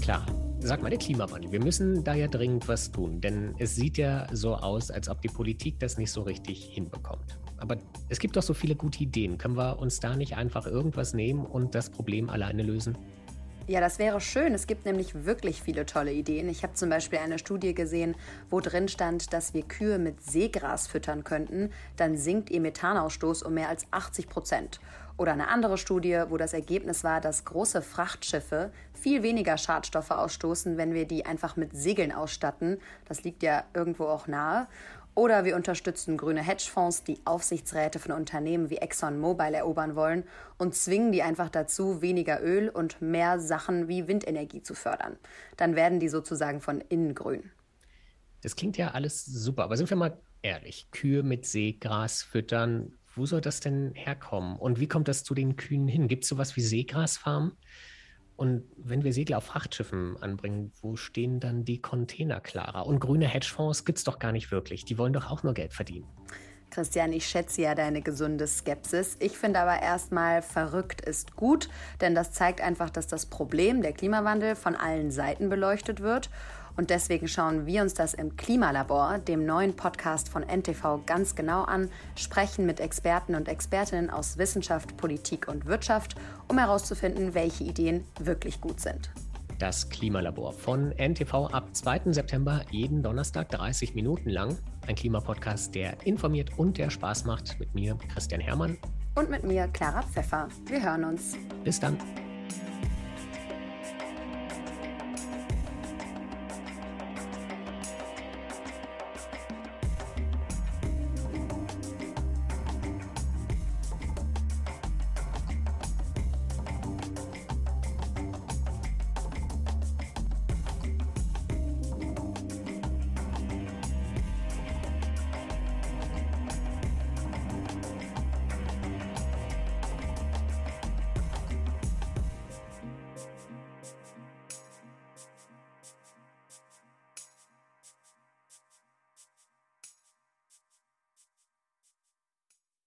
Klar, sag mal, der Klimawandel. Wir müssen da ja dringend was tun, denn es sieht ja so aus, als ob die Politik das nicht so richtig hinbekommt. Aber es gibt doch so viele gute Ideen. Können wir uns da nicht einfach irgendwas nehmen und das Problem alleine lösen? Ja, das wäre schön. Es gibt nämlich wirklich viele tolle Ideen. Ich habe zum Beispiel eine Studie gesehen, wo drin stand, dass wir Kühe mit Seegras füttern könnten. Dann sinkt ihr Methanausstoß um mehr als 80 Prozent. Oder eine andere Studie, wo das Ergebnis war, dass große Frachtschiffe viel weniger Schadstoffe ausstoßen, wenn wir die einfach mit Segeln ausstatten. Das liegt ja irgendwo auch nahe. Oder wir unterstützen grüne Hedgefonds, die Aufsichtsräte von Unternehmen wie ExxonMobil erobern wollen und zwingen die einfach dazu, weniger Öl und mehr Sachen wie Windenergie zu fördern. Dann werden die sozusagen von innen grün. Das klingt ja alles super, aber sind wir mal ehrlich, Kühe mit Seegras füttern, wo soll das denn herkommen? Und wie kommt das zu den Kühen hin? Gibt es sowas wie Seegrasfarmen? Und wenn wir Segler auf Frachtschiffen anbringen, wo stehen dann die Container klarer? Und grüne Hedgefonds gibt es doch gar nicht wirklich. Die wollen doch auch nur Geld verdienen. Christian, ich schätze ja deine gesunde Skepsis. Ich finde aber erstmal, verrückt ist gut, denn das zeigt einfach, dass das Problem, der Klimawandel, von allen Seiten beleuchtet wird. Und deswegen schauen wir uns das im Klimalabor, dem neuen Podcast von NTV, ganz genau an, sprechen mit Experten und Expertinnen aus Wissenschaft, Politik und Wirtschaft, um herauszufinden, welche Ideen wirklich gut sind. Das Klimalabor von NTV ab 2. September jeden Donnerstag 30 Minuten lang. Ein Klimapodcast, der informiert und der Spaß macht. Mit mir, Christian Hermann. Und mit mir, Clara Pfeffer. Wir hören uns. Bis dann.